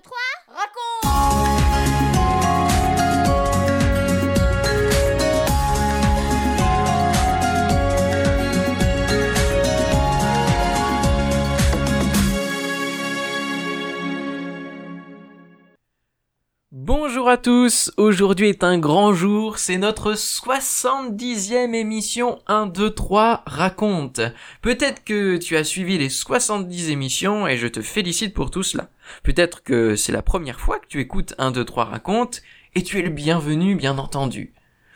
2, 3, raconte à tous, aujourd'hui est un grand jour, c'est notre 70e émission 1, 2, 3 raconte. Peut-être que tu as suivi les 70 émissions et je te félicite pour tout cela. Peut-être que c'est la première fois que tu écoutes 1, 2, 3 raconte et tu es le bienvenu bien entendu.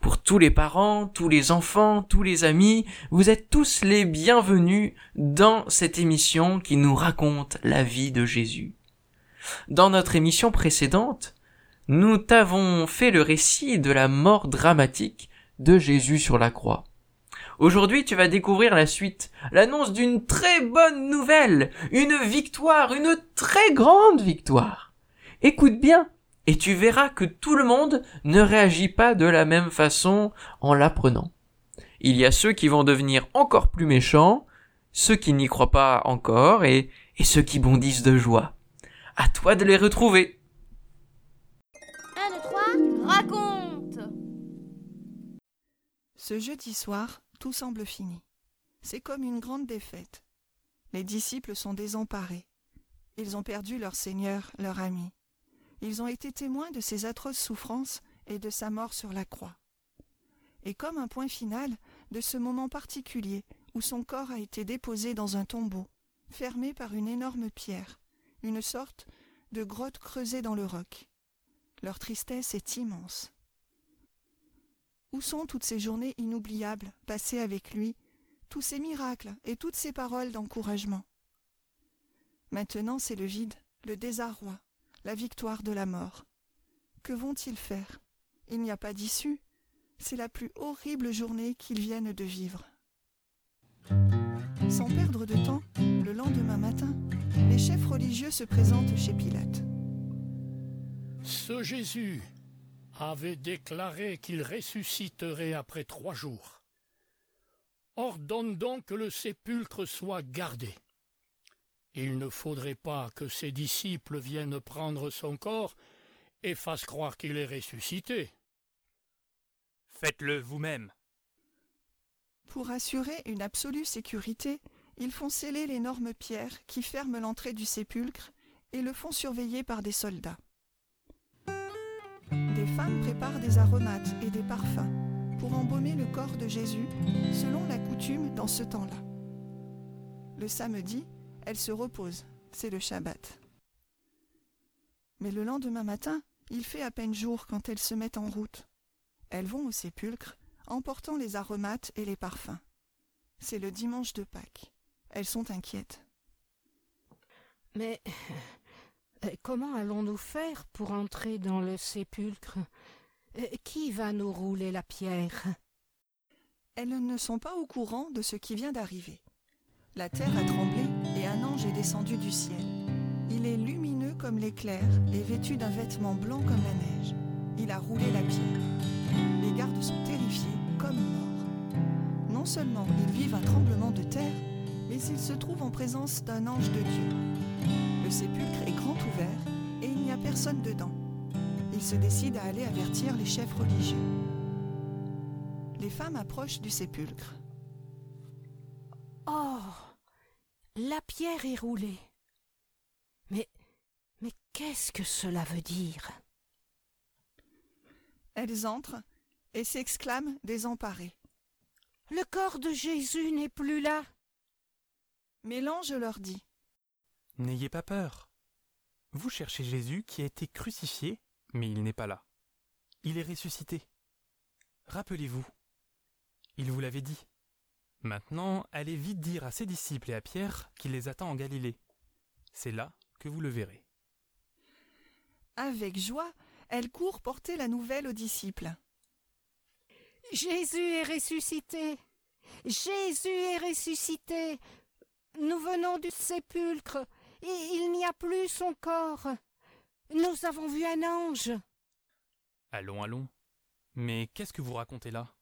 Pour tous les parents, tous les enfants, tous les amis, vous êtes tous les bienvenus dans cette émission qui nous raconte la vie de Jésus. Dans notre émission précédente, nous t'avons fait le récit de la mort dramatique de Jésus sur la croix. Aujourd'hui, tu vas découvrir la suite, l'annonce d'une très bonne nouvelle, une victoire, une très grande victoire. Écoute bien, et tu verras que tout le monde ne réagit pas de la même façon en l'apprenant. Il y a ceux qui vont devenir encore plus méchants, ceux qui n'y croient pas encore, et, ceux qui bondissent de joie. À toi de les retrouver. 1, 2, 3, raconte Ce jeudi soir, tout semble fini. C'est comme une grande défaite. Les disciples sont désemparés. Ils ont perdu leur Seigneur, leur ami. Ils ont été témoins de ses atroces souffrances et de sa mort sur la croix. Et comme un point final de ce moment particulier où son corps a été déposé dans un tombeau, fermé par une énorme pierre, une sorte de grotte creusée dans le roc. Leur tristesse est immense. Où sont toutes ces journées inoubliables passées avec lui, tous ces miracles et toutes ces paroles d'encouragement? Maintenant c'est le vide, le désarroi, la victoire de la mort. Que vont-ils faire? Il n'y a pas d'issue. C'est la plus horrible journée qu'ils viennent de vivre. Sans perdre de temps, le lendemain matin, les chefs religieux se présentent chez Pilate. Ce Jésus avait déclaré qu'il ressusciterait après trois jours. Ordonne donc que le sépulcre soit gardé. Il ne faudrait pas que ses disciples viennent prendre son corps et fassent croire qu'il est ressuscité. Faites-le vous-même. Pour assurer une absolue sécurité, ils font sceller l'énorme pierre qui ferme l'entrée du sépulcre et le font surveiller par des soldats. Des femmes préparent des aromates et des parfums pour embaumer le corps de Jésus selon la coutume dans ce temps-là. Le samedi, elles se reposent, c'est le Shabbat. Mais le lendemain matin, il fait à peine jour quand elles se mettent en route. Elles vont au sépulcre, emportant les aromates et les parfums. C'est le dimanche de Pâques. Elles sont inquiètes. Mais comment allons-nous faire pour entrer dans le sépulcre? Euh, Qui va nous rouler la pierre? Elles ne sont pas au courant de ce qui vient d'arriver. La terre a tremblé et un ange est descendu du ciel. Il est lumineux comme l'éclair et vêtu d'un vêtement blanc comme la neige. Il a roulé la pierre. Les gardes sont terrifiés comme morts. Non seulement ils vivent un tremblement de terre, mais ils se trouvent en présence d'un ange de Dieu. Le sépulcre est grand ouvert et il n'y a personne dedans. Ils se décident à aller avertir les chefs religieux. Les femmes approchent du sépulcre. Oh La pierre est roulée. Mais mais qu'est-ce que cela veut dire? Elles entrent et s'exclament désemparées. Le corps de Jésus n'est plus là. Mais l'ange leur dit N'ayez pas peur. Vous cherchez Jésus qui a été crucifié, mais il n'est pas là. Il est ressuscité. Rappelez-vous. Il vous l'avait dit. Maintenant, allez vite dire à ses disciples et à Pierre qu'il les attend en Galilée. C'est là que vous le verrez. Avec joie, elles courent porter la nouvelle aux disciples. Jésus est ressuscité. Jésus est ressuscité. Nous venons du sépulcre et il n'y a plus son corps. Nous avons vu un ange. Allons, allons. Mais qu'est-ce que vous racontez là?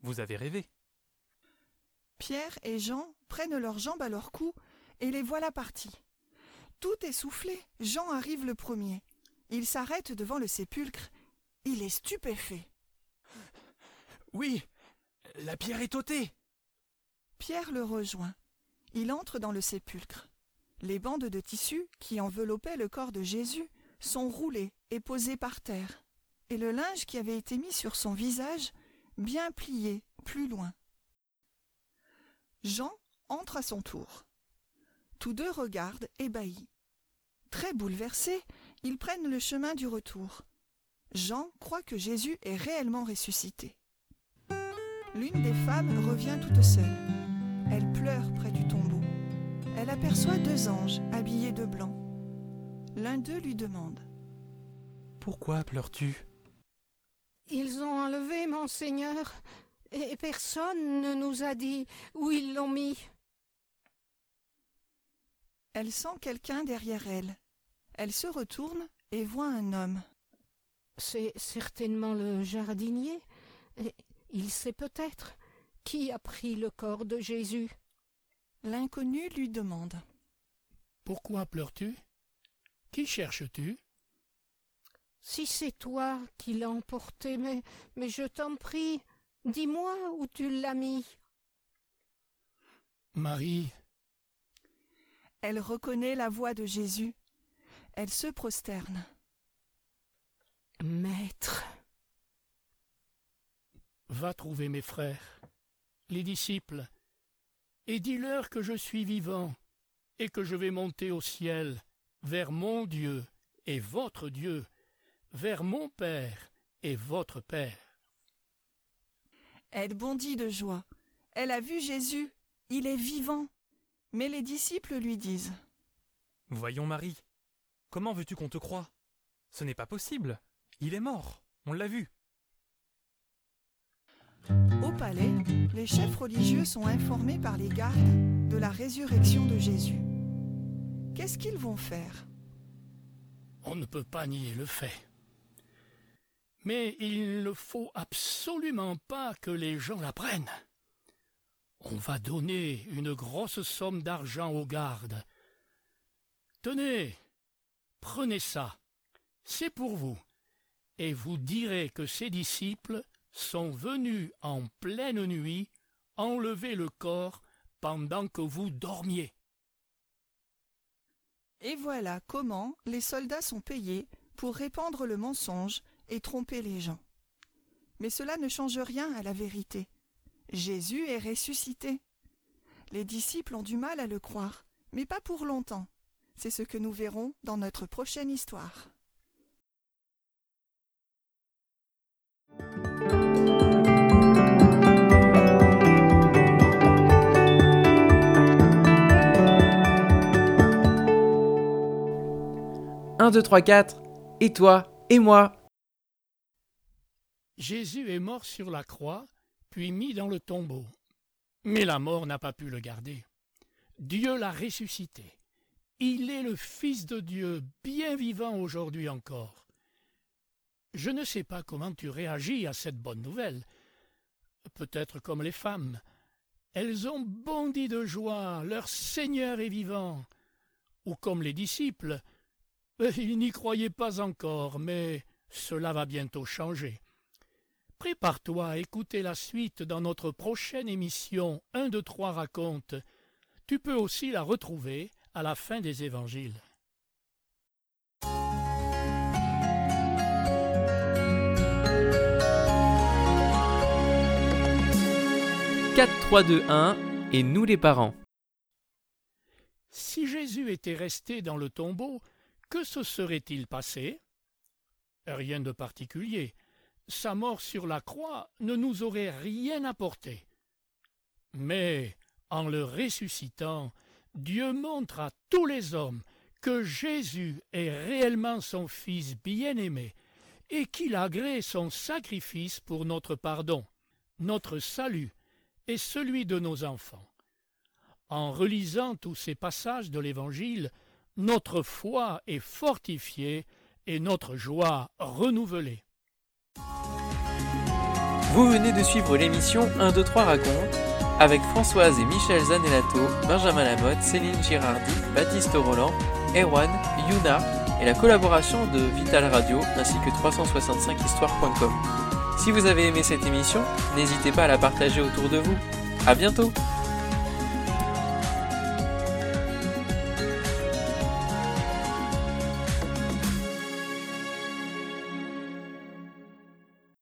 Vous avez rêvé. Pierre et Jean prennent leurs jambes à leur cou et les voilà partis. Tout essoufflé, Jean arrive le premier. Il s'arrête devant le sépulcre. Il est stupéfait. Oui, la pierre est ôtée. Pierre le rejoint. Il entre dans le sépulcre. Les bandes de tissu qui enveloppaient le corps de Jésus sont roulées et posées par terre, et le linge qui avait été mis sur son visage, bien plié plus loin. Jean entre à son tour. Tous deux regardent ébahis. Très bouleversés, ils prennent le chemin du retour. Jean croit que Jésus est réellement ressuscité. L'une des femmes revient toute seule. Elle pleure près du tombeau. Elle aperçoit deux anges habillés de blanc. L'un d'eux lui demande Pourquoi pleures-tu? Ils ont enlevé mon Seigneur, et personne ne nous a dit où ils l'ont mis. Elle sent quelqu'un derrière elle. Elle se retourne et voit un homme. C'est certainement le jardinier. Et il sait peut-être qui a pris le corps de Jésus. L'inconnu lui demande Pourquoi pleures-tu? Qui cherches-tu? Si c'est toi qui l'as emporté, mais, mais je t'en prie, dis-moi où tu l'as mis. Marie, Elle reconnaît la voix de Jésus. Elle se prosterne. Maître, va trouver mes frères, les disciples, et dis-leur que je suis vivant, et que je vais monter au ciel, vers mon Dieu et votre Dieu, vers mon Père et votre Père. Elle bondit de joie. Elle a vu Jésus. Il est vivant. Mais les disciples lui disent Voyons Marie. Comment veux-tu qu'on te croie? Ce n'est pas possible. Il est mort. On l'a vu. Les chefs religieux sont informés par les gardes de la résurrection de Jésus. Qu'est-ce qu'ils vont faire? On ne peut pas nier le fait. Mais il ne faut absolument pas que les gens l'apprennent. On va donner une grosse somme d'argent aux gardes. Tenez, prenez ça, c'est pour vous, et vous direz que ces disciples sont venus en pleine nuit enlever le corps pendant que vous dormiez. Et voilà comment les soldats sont payés pour répandre le mensonge et tromper les gens. Mais cela ne change rien à la vérité. Jésus est ressuscité. Les disciples ont du mal à le croire, mais pas pour longtemps. C'est ce que nous verrons dans notre prochaine histoire. Un, deux, trois, quatre. Et toi Et moi Jésus est mort sur la croix, puis mis dans le tombeau. Mais la mort n'a pas pu le garder. Dieu l'a ressuscité. Il est le Fils de Dieu, bien vivant aujourd'hui encore. Je ne sais pas comment tu réagis à cette bonne nouvelle. Peut-être comme les femmes. Elles ont bondi de joie, leur Seigneur est vivant. Ou comme les disciples. Ils n'y croyaient pas encore, mais cela va bientôt changer. Prépare-toi à écouter la suite dans notre prochaine émission 1, 2, 3 raconte. Tu peux aussi la retrouver à la fin des évangiles. Quatre, trois, deux, un. Et nous les parents. Si Jésus était resté dans le tombeau, que se serait-il passé? Rien de particulier. Sa mort sur la croix ne nous aurait rien apporté. Mais, en le ressuscitant, Dieu montre à tous les hommes que Jésus est réellement son Fils bien-aimé et qu'il agrée son sacrifice pour notre pardon, notre salut et celui de nos enfants. En relisant tous ces passages de l'Évangile, notre foi est fortifiée et notre joie renouvelée. Vous venez de suivre l'émission 1, 2, 3 raconte avec Françoise et Michel Zanellato, Benjamin Lamotte, Céline Girardi, Baptiste Roland Erwan, Yuna et la collaboration de Vital Radio ainsi que 365histoire.com. Si vous avez aimé cette émission, n'hésitez pas à la partager autour de vous. À bientôt!